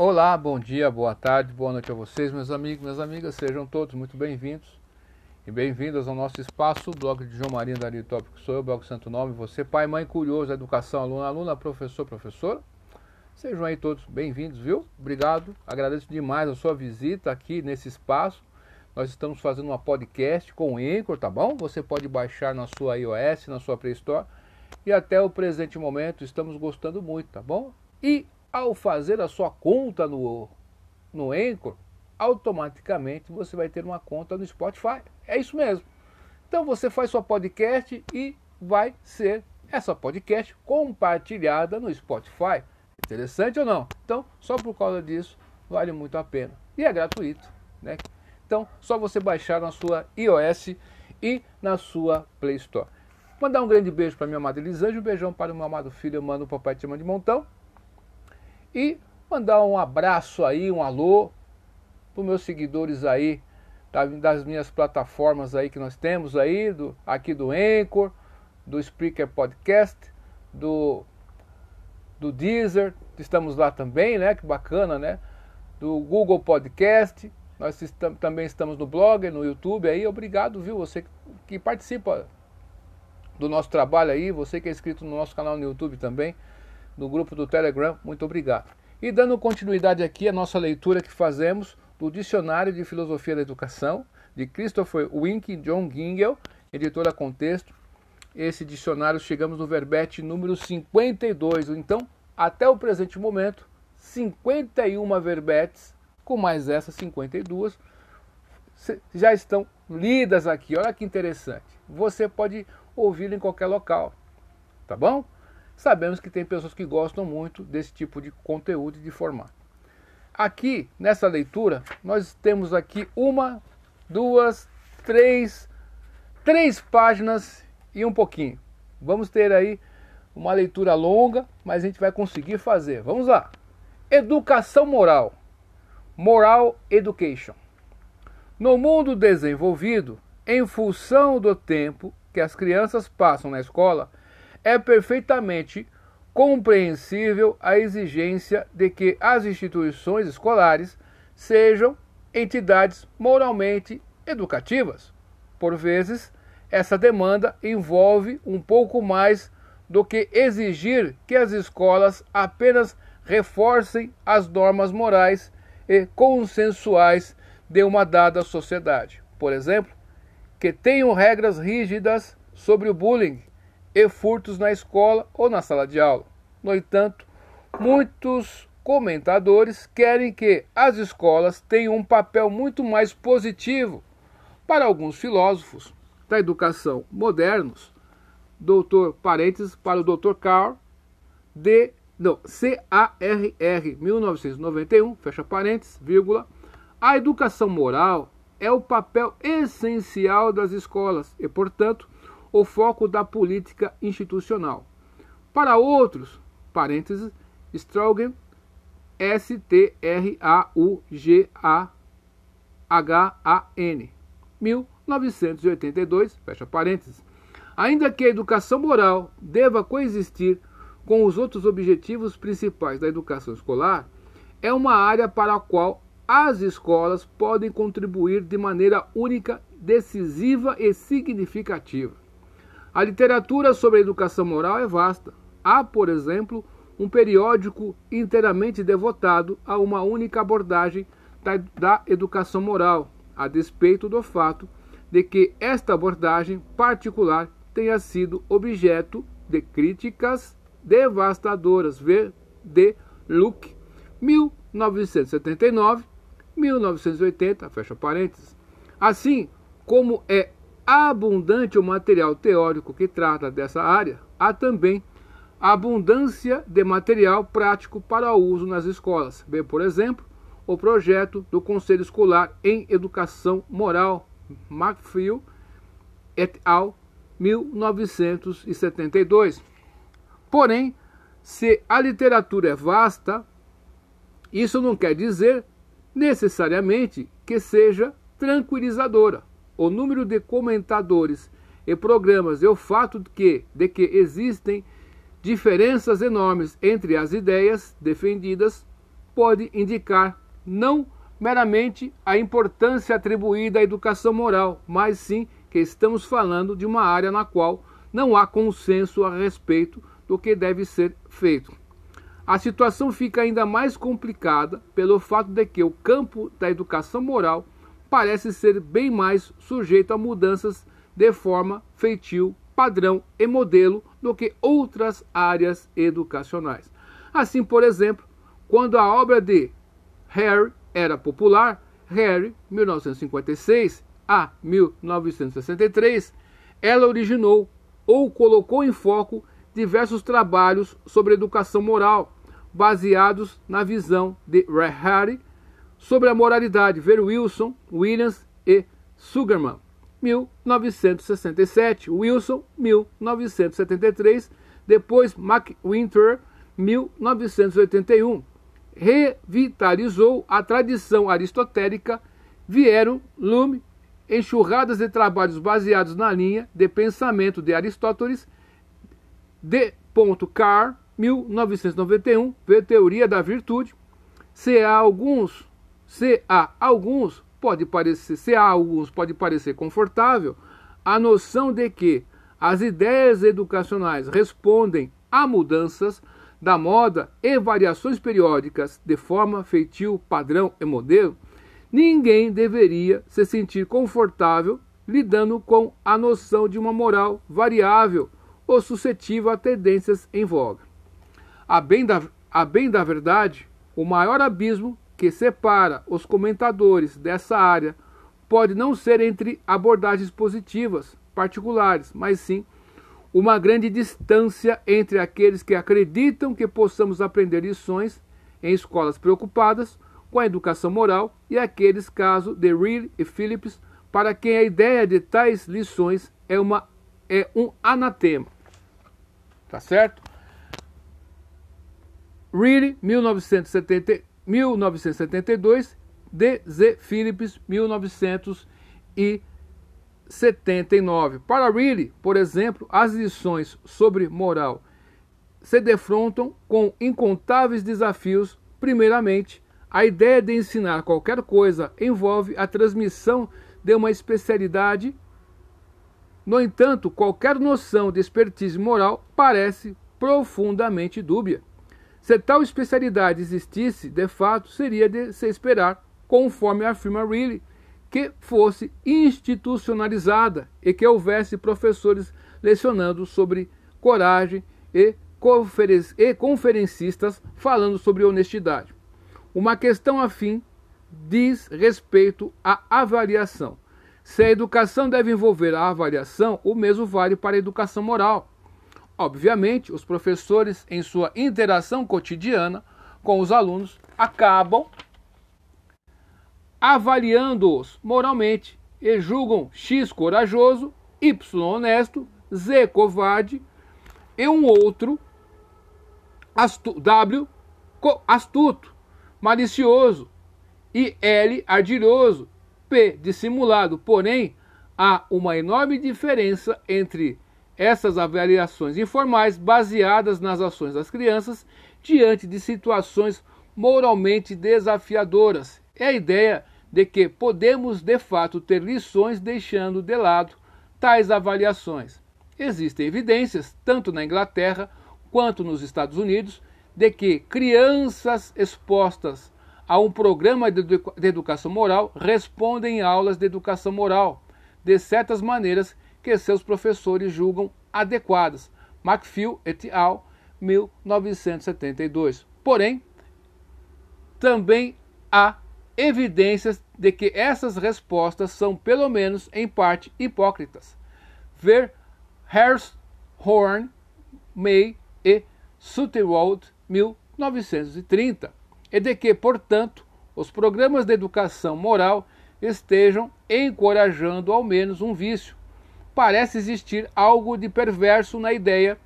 Olá, bom dia, boa tarde, boa noite a vocês, meus amigos, minhas amigas, sejam todos muito bem-vindos e bem-vindas ao nosso espaço, o blog de João Marinho Dari Tópico, sou eu, blog Santo Nome, você, pai, mãe, curioso, educação, aluno, aluna, professor, professora, sejam aí todos bem-vindos, viu? Obrigado, agradeço demais a sua visita aqui nesse espaço, nós estamos fazendo uma podcast com o Anchor, tá bom? Você pode baixar na sua iOS, na sua Play Store, e até o presente momento estamos gostando muito, tá bom? E ao fazer a sua conta no, no Anchor, automaticamente você vai ter uma conta no Spotify. É isso mesmo. Então você faz sua podcast e vai ser essa podcast compartilhada no Spotify. Interessante ou não? Então, só por causa disso, vale muito a pena. E é gratuito, né? Então, só você baixar na sua iOS e na sua Play Store. Mandar um grande beijo para minha amada Elisângela, um beijão para o meu amado filho, mano, o papai te de montão. E mandar um abraço aí, um alô para meus seguidores aí das minhas plataformas aí que nós temos aí, do, aqui do Anchor, do Spreaker Podcast, do, do Deezer, estamos lá também, né? Que bacana, né? Do Google Podcast, nós também estamos no blog, no YouTube aí. Obrigado, viu? Você que participa do nosso trabalho aí, você que é inscrito no nosso canal no YouTube também no grupo do Telegram. Muito obrigado. E dando continuidade aqui à nossa leitura que fazemos do Dicionário de Filosofia da Educação, de Christopher Wink John Gingell, editora Contexto. Esse dicionário chegamos no verbete número 52. Então, até o presente momento, 51 verbetes, com mais essas 52, já estão lidas aqui. Olha que interessante. Você pode ouvi-lo em qualquer local. Tá bom? Sabemos que tem pessoas que gostam muito desse tipo de conteúdo e de formato. Aqui, nessa leitura, nós temos aqui uma, duas, três, três páginas e um pouquinho. Vamos ter aí uma leitura longa, mas a gente vai conseguir fazer. Vamos lá. Educação moral. Moral Education. No mundo desenvolvido, em função do tempo que as crianças passam na escola, é perfeitamente compreensível a exigência de que as instituições escolares sejam entidades moralmente educativas. Por vezes, essa demanda envolve um pouco mais do que exigir que as escolas apenas reforcem as normas morais e consensuais de uma dada sociedade. Por exemplo, que tenham regras rígidas sobre o bullying e furtos na escola ou na sala de aula. No entanto, muitos comentadores querem que as escolas tenham um papel muito mais positivo. Para alguns filósofos da educação modernos, doutor parênteses para o Dr. Carl de não, C-A-R-R 1991, fecha parênteses, vírgula, a educação moral é o papel essencial das escolas e, portanto, o foco da política institucional. Para outros, parênteses, Strogan, S-T-R-A-U-G-A-H-A-N, 1982, fecha parênteses. Ainda que a educação moral deva coexistir com os outros objetivos principais da educação escolar, é uma área para a qual as escolas podem contribuir de maneira única, decisiva e significativa. A literatura sobre a educação moral é vasta. Há, por exemplo, um periódico inteiramente devotado a uma única abordagem da, da educação moral, a despeito do fato de que esta abordagem particular tenha sido objeto de críticas devastadoras. Ver de Luke, 1979, 1980, fecha parênteses. Assim como é abundante o material teórico que trata dessa área, há também abundância de material prático para uso nas escolas. Vê, por exemplo, o projeto do Conselho Escolar em Educação Moral, McPhail et al., 1972. Porém, se a literatura é vasta, isso não quer dizer necessariamente que seja tranquilizadora o número de comentadores e programas e o fato de que, de que existem diferenças enormes entre as ideias defendidas pode indicar não meramente a importância atribuída à educação moral, mas sim que estamos falando de uma área na qual não há consenso a respeito do que deve ser feito. A situação fica ainda mais complicada pelo fato de que o campo da educação moral parece ser bem mais sujeito a mudanças de forma, feitio, padrão e modelo do que outras áreas educacionais. Assim, por exemplo, quando a obra de Harry era popular, Harry, 1956 a 1963, ela originou ou colocou em foco diversos trabalhos sobre educação moral, baseados na visão de Harry sobre a moralidade, ver Wilson, Williams e Sugarman, 1967, Wilson, 1973, depois McWinter, 1981. Revitalizou a tradição aristotélica, vieram Lume, enxurradas de trabalhos baseados na linha de pensamento de Aristóteles, D. Carr, 1991, vê Teoria da Virtude. Se há alguns, se há alguns, pode parecer, se há alguns pode parecer confortável, a noção de que as ideias educacionais respondem a mudanças da moda e variações periódicas de forma, feitio, padrão e modelo, ninguém deveria se sentir confortável lidando com a noção de uma moral variável ou suscetível a tendências em voga. A bem da, a bem da verdade, o maior abismo que separa os comentadores dessa área pode não ser entre abordagens positivas particulares, mas sim uma grande distância entre aqueles que acreditam que possamos aprender lições em escolas preocupadas com a educação moral e aqueles, caso de Reed e Phillips, para quem a ideia de tais lições é, uma, é um anatema. Tá certo? Reed, 1970, 1972, D. Z. Phillips, 1979. Para Reed, por exemplo, as lições sobre moral se defrontam com incontáveis desafios, primeiramente, a ideia de ensinar qualquer coisa envolve a transmissão de uma especialidade. No entanto, qualquer noção de expertise moral parece profundamente dúbia. Se tal especialidade existisse, de fato, seria de se esperar, conforme afirma Reilly, que fosse institucionalizada e que houvesse professores lecionando sobre coragem e, conferencistas falando sobre honestidade. Uma questão afim diz respeito à avaliação. Se a educação deve envolver a avaliação, o mesmo vale para a educação moral. Obviamente, os professores, em sua interação cotidiana com os alunos, acabam avaliando-os moralmente e julgam X corajoso, Y honesto, Z covarde e um outro astu W astuto malicioso, e L ardiloso, P dissimulado. Porém, há uma enorme diferença entre essas avaliações informais baseadas nas ações das crianças diante de situações moralmente desafiadoras. É a ideia de que podemos de fato ter lições deixando de lado tais avaliações. Existem evidências, tanto na Inglaterra quanto nos Estados Unidos, de que crianças expostas a um programa de, educação moral respondem em aulas de educação moral de certas maneiras que seus professores julgam adequadas. McPhil et al., 1972. Porém, também há evidências de que essas respostas são, pelo menos em parte, hipócritas. Ver Horn, May e Sutherland 1930, e de que, portanto, os programas de educação moral estejam encorajando ao menos um vício. Parece existir algo de perverso na ideia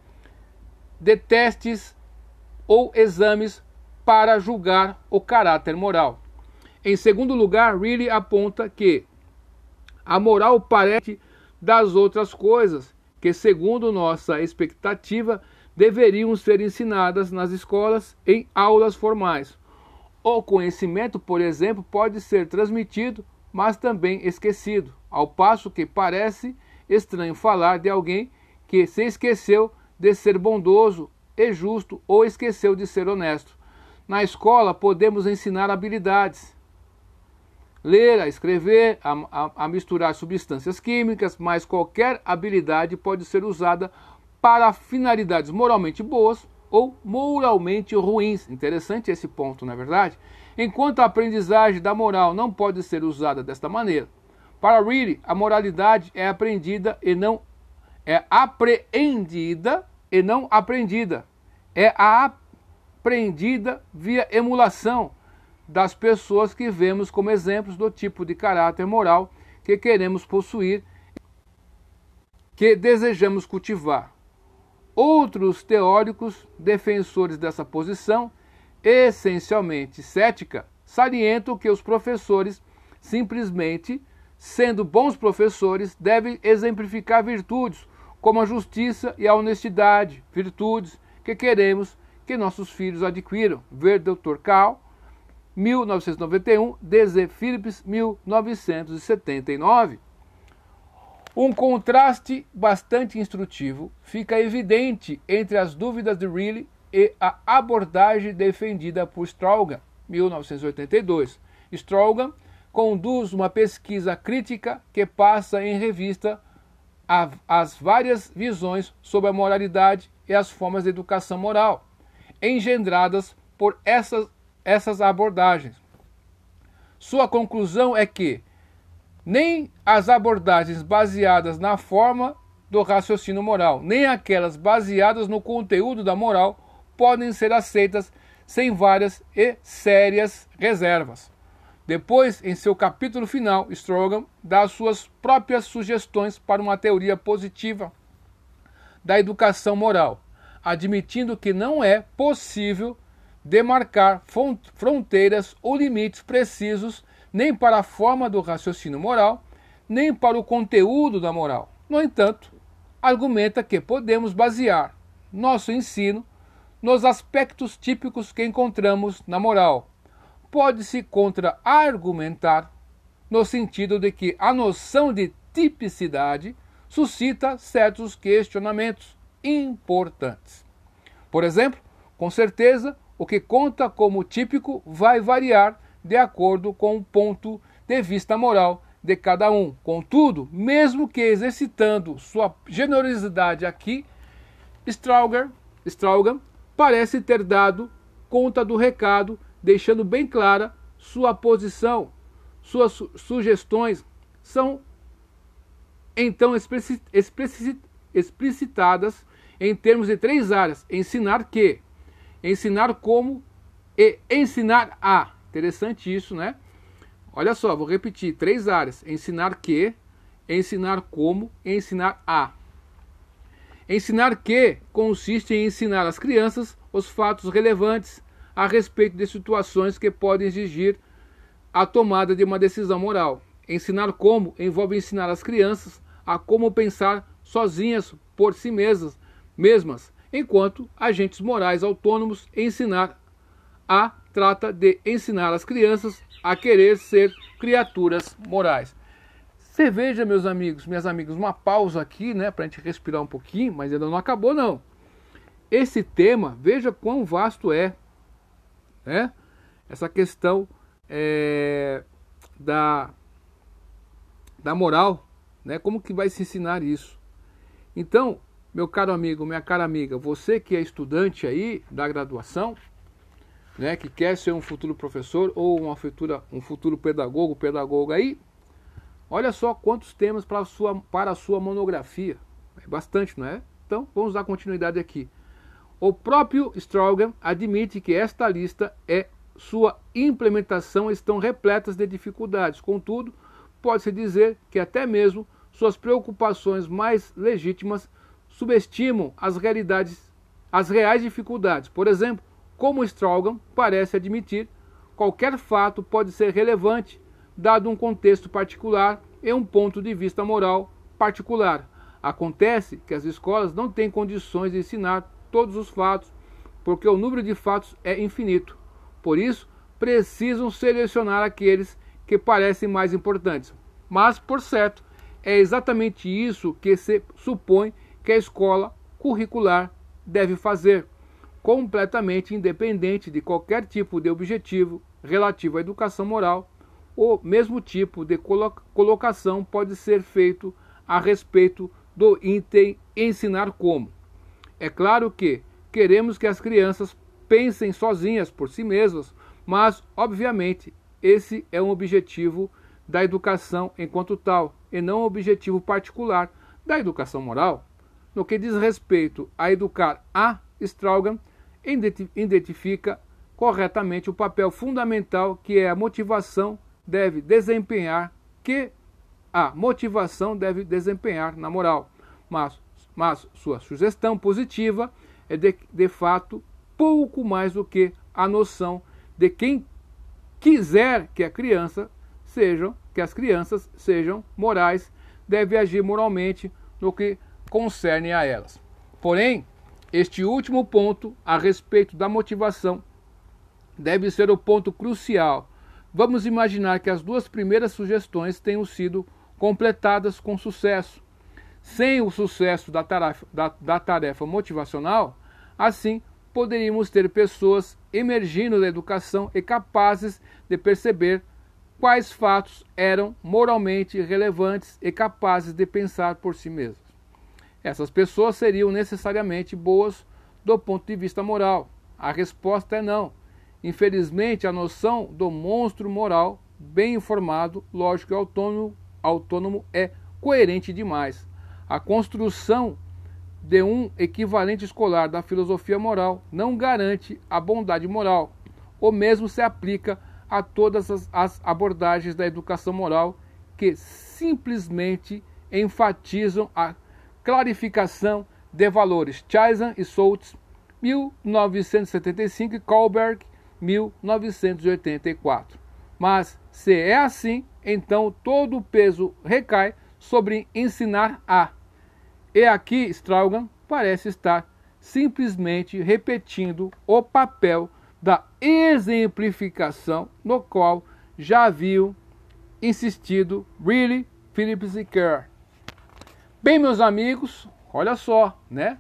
de testes ou exames para julgar o caráter moral. Em segundo lugar, Reilly aponta que a moral parece das outras coisas que, segundo nossa expectativa, deveriam ser ensinadas nas escolas em aulas formais. O conhecimento, por exemplo, pode ser transmitido, mas também esquecido, ao passo que parece estranho falar de alguém que se esqueceu de ser bondoso e justo ou esqueceu de ser honesto. Na escola podemos ensinar habilidades. Ler, a escrever, a, a, a misturar substâncias químicas, mas qualquer habilidade pode ser usada para finalidades moralmente boas ou moralmente ruins. Interessante esse ponto, não é verdade? Enquanto a aprendizagem da moral não pode ser usada desta maneira. Para Reed, a moralidade é aprendida e não é apreendida e não aprendida. É aprendida via emulação das pessoas que vemos como exemplos do tipo de caráter moral que queremos possuir, que desejamos cultivar. Outros teóricos defensores dessa posição, essencialmente cética, salientam que os professores, simplesmente sendo bons professores, devem exemplificar virtudes como a justiça e a honestidade, virtudes que queremos que nossos filhos adquiram. Ver Dr. Carl, 1991, D.Z. Phillips, 1979. Um contraste bastante instrutivo fica evidente entre as dúvidas de Reilly e a abordagem defendida por Strogan, 1982. Strogan conduz uma pesquisa crítica que passa em revista as várias visões sobre a moralidade e as formas de educação moral engendradas por essas, essas abordagens. Sua conclusão é que nem as abordagens baseadas na forma do raciocínio moral, nem aquelas baseadas no conteúdo da moral podem ser aceitas sem várias e sérias reservas. Depois, em seu capítulo final, Strogan dá suas próprias sugestões para uma teoria positiva da educação moral, admitindo que não é possível demarcar fronteiras ou limites precisos nem para a forma do raciocínio moral, nem para o conteúdo da moral. No entanto, argumenta que podemos basear nosso ensino nos aspectos típicos que encontramos na moral. Pode-se contra-argumentar no sentido de que a noção de tipicidade suscita certos questionamentos importantes. Por exemplo, com certeza, o que conta como típico vai variar de acordo com o ponto de vista moral de cada um. Contudo, mesmo que exercitando sua generosidade aqui, Strauger, Straugan parece ter dado conta do recado, deixando bem clara sua posição. Suas su sugestões são então explicitadas em termos de três áreas: ensinar que, ensinar como e ensinar a. Interessante isso, né? Olha só, vou repetir: três áreas: ensinar que, ensinar como e ensinar a. Ensinar que consiste em ensinar às crianças os fatos relevantes a respeito de situações que podem exigir a tomada de uma decisão moral. Ensinar como envolve ensinar as crianças a como pensar sozinhas por si mesmas, mesmas enquanto agentes morais autônomos ensinar a trata de ensinar as crianças a querer ser criaturas morais. Você veja, meus amigos, minhas amigas, uma pausa aqui, né, para a gente respirar um pouquinho, mas ainda não acabou não. Esse tema, veja quão vasto é, né? Essa questão é, da da moral, né? Como que vai se ensinar isso? Então, meu caro amigo, minha cara amiga, você que é estudante aí da graduação, né, que quer ser um futuro professor ou uma futura, um futuro pedagogo, pedagoga aí, olha só quantos temas para sua, para a sua monografia. É bastante, não é? Então, vamos dar continuidade aqui. O próprio Strogan admite que esta lista é sua implementação estão repletas de dificuldades. Contudo, pode-se dizer que até mesmo suas preocupações mais legítimas subestimam as realidades, as reais dificuldades. Por exemplo, como Strogan parece admitir, qualquer fato pode ser relevante, dado um contexto particular e um ponto de vista moral particular. Acontece que as escolas não têm condições de ensinar todos os fatos, porque o número de fatos é infinito. Por isso, precisam selecionar aqueles que parecem mais importantes. Mas, por certo, é exatamente isso que se supõe que a escola curricular deve fazer, completamente independente de qualquer tipo de objetivo relativo à educação moral. O mesmo tipo de colocação pode ser feito a respeito do item ensinar como. É claro que queremos que as crianças pensem sozinhas por si mesmas, mas, obviamente, esse é um objetivo da educação enquanto tal, e não um objetivo particular da educação moral. No que diz respeito a educar a Straugan, identifica corretamente o papel fundamental que é a motivação deve desempenhar, que a motivação deve desempenhar na moral. Mas, mas sua sugestão positiva é de, de fato pouco mais do que a noção de quem quiser que a criança sejam, que as crianças sejam morais, deve agir moralmente no que concerne a elas. Porém, este último ponto a respeito da motivação deve ser o ponto crucial. Vamos imaginar que as duas primeiras sugestões tenham sido completadas com sucesso. Sem o sucesso da tarefa, da, da tarefa motivacional, assim poderíamos ter pessoas emergindo da educação e capazes de perceber quais fatos eram moralmente relevantes e capazes de pensar por si mesmas. Essas pessoas seriam necessariamente boas do ponto de vista moral. A resposta é não. Infelizmente, a noção do monstro moral, bem informado, lógico e autônomo, autônomo é coerente demais. A construção de um equivalente escolar da filosofia moral não garante a bondade moral. O mesmo se aplica a todas as, abordagens da educação moral que simplesmente enfatizam a clarificação de valores. Chaisan e Soltz, 1975 e Kohlberg, 1984. Mas se é assim, então todo o peso recai sobre ensinar a. E aqui Straugan parece estar simplesmente repetindo o papel da exemplificação no qual já haviam insistido Really, Phillips e Kerr. Bem, meus amigos, olha só, né?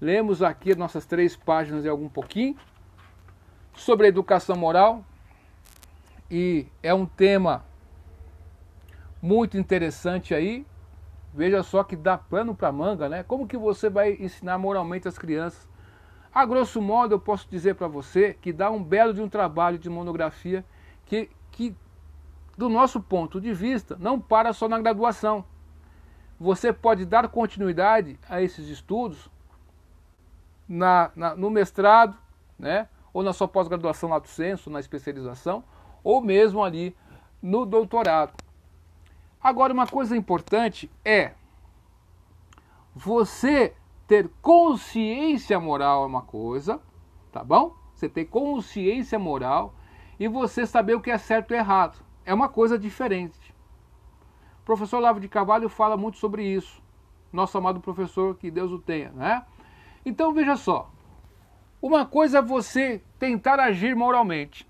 Lemos aqui nossas três páginas e algum pouquinho sobre a educação moral e é um tema muito interessante aí. Veja só que dá pano para manga, né? Como que você vai ensinar moralmente as crianças? A grosso modo, eu posso dizer para você que dá um belo de um trabalho de monografia que, que, do nosso ponto de vista, não para só na graduação você pode dar continuidade a esses estudos na, na no mestrado, né? ou na sua pós-graduação lá do senso, na especialização, ou mesmo ali no doutorado. Agora, uma coisa importante é você ter consciência moral é uma coisa, tá bom? Você ter consciência moral e você saber o que é certo e errado. É uma coisa diferente. O professor Lavo de Carvalho fala muito sobre isso. Nosso amado professor, que Deus o tenha, né? Então veja só. Uma coisa é você tentar agir moralmente.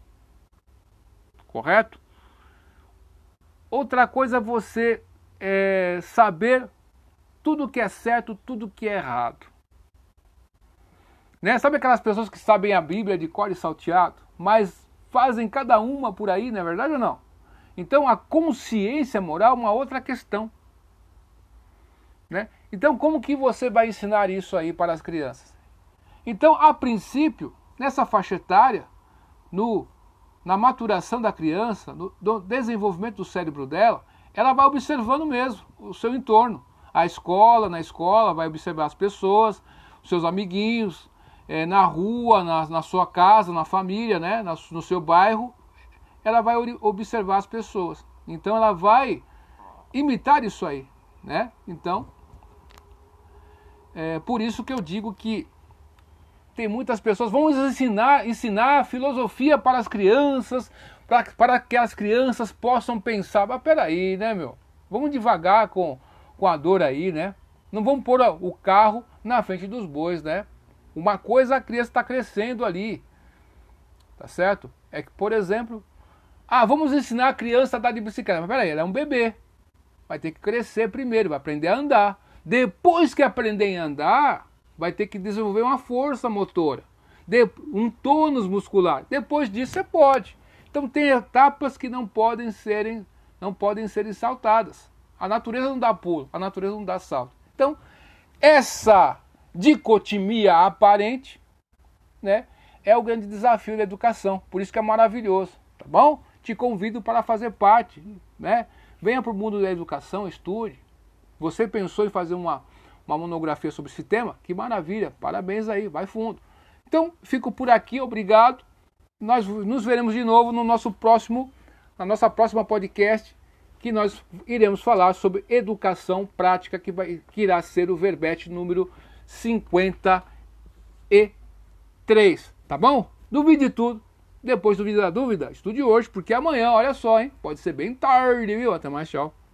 Correto? Outra coisa é você é, saber tudo que é certo, tudo que é errado. Né? Sabe aquelas pessoas que sabem a Bíblia de cor e salteado, mas fazem cada uma por aí, não é verdade ou não? Então a consciência moral é uma outra questão. Né? Então como que você vai ensinar isso aí para as crianças? Então, a princípio, nessa faixa etária, no, na maturação da criança, no, desenvolvimento do cérebro dela, ela vai observando mesmo o seu entorno. A escola, na escola, vai observar as pessoas, seus amiguinhos, é, na rua, na, na, sua casa, na família, né, no seu bairro, ela vai observar as pessoas. Então ela vai imitar isso aí, né? Então, é por isso que eu digo que tem muitas pessoas, vamos ensinar, ensinar filosofia para as crianças, para, para que as crianças possam pensar. Mas peraí, né, meu? Vamos devagar com, com a dor aí, né? Não vamos pôr o carro na frente dos bois, né? Uma coisa a criança está crescendo ali, tá certo? É que, por exemplo, ah, vamos ensinar a criança a andar de bicicleta. Mas peraí, ela é um bebê. Vai ter que crescer primeiro, vai aprender a andar. Depois que aprender a andar, vai ter que desenvolver uma força motora, um tônus muscular. Depois disso você pode. Então tem etapas que não podem serem, não podem serem saltadas. A natureza não dá pulo, a natureza não dá salto. Então, essa dicotomia aparente, né, é o grande desafio da educação. Por isso que é maravilhoso, tá bom? Te convido para fazer parte, né? Venha para o mundo da educação, estude. Você pensou em fazer uma, uma monografia sobre esse tema? Que maravilha, parabéns aí, vai fundo. Então, fico por aqui, obrigado. Nós nos veremos de novo no nosso próximo, na nossa próxima podcast, que nós iremos falar sobre educação prática, que, vai, que irá ser o verbete número 53. Tá bom? Duvide de tudo. Depois duvida da dúvida, estude hoje, porque amanhã, olha só, hein? Pode ser bem tarde, viu? Até mais, tchau.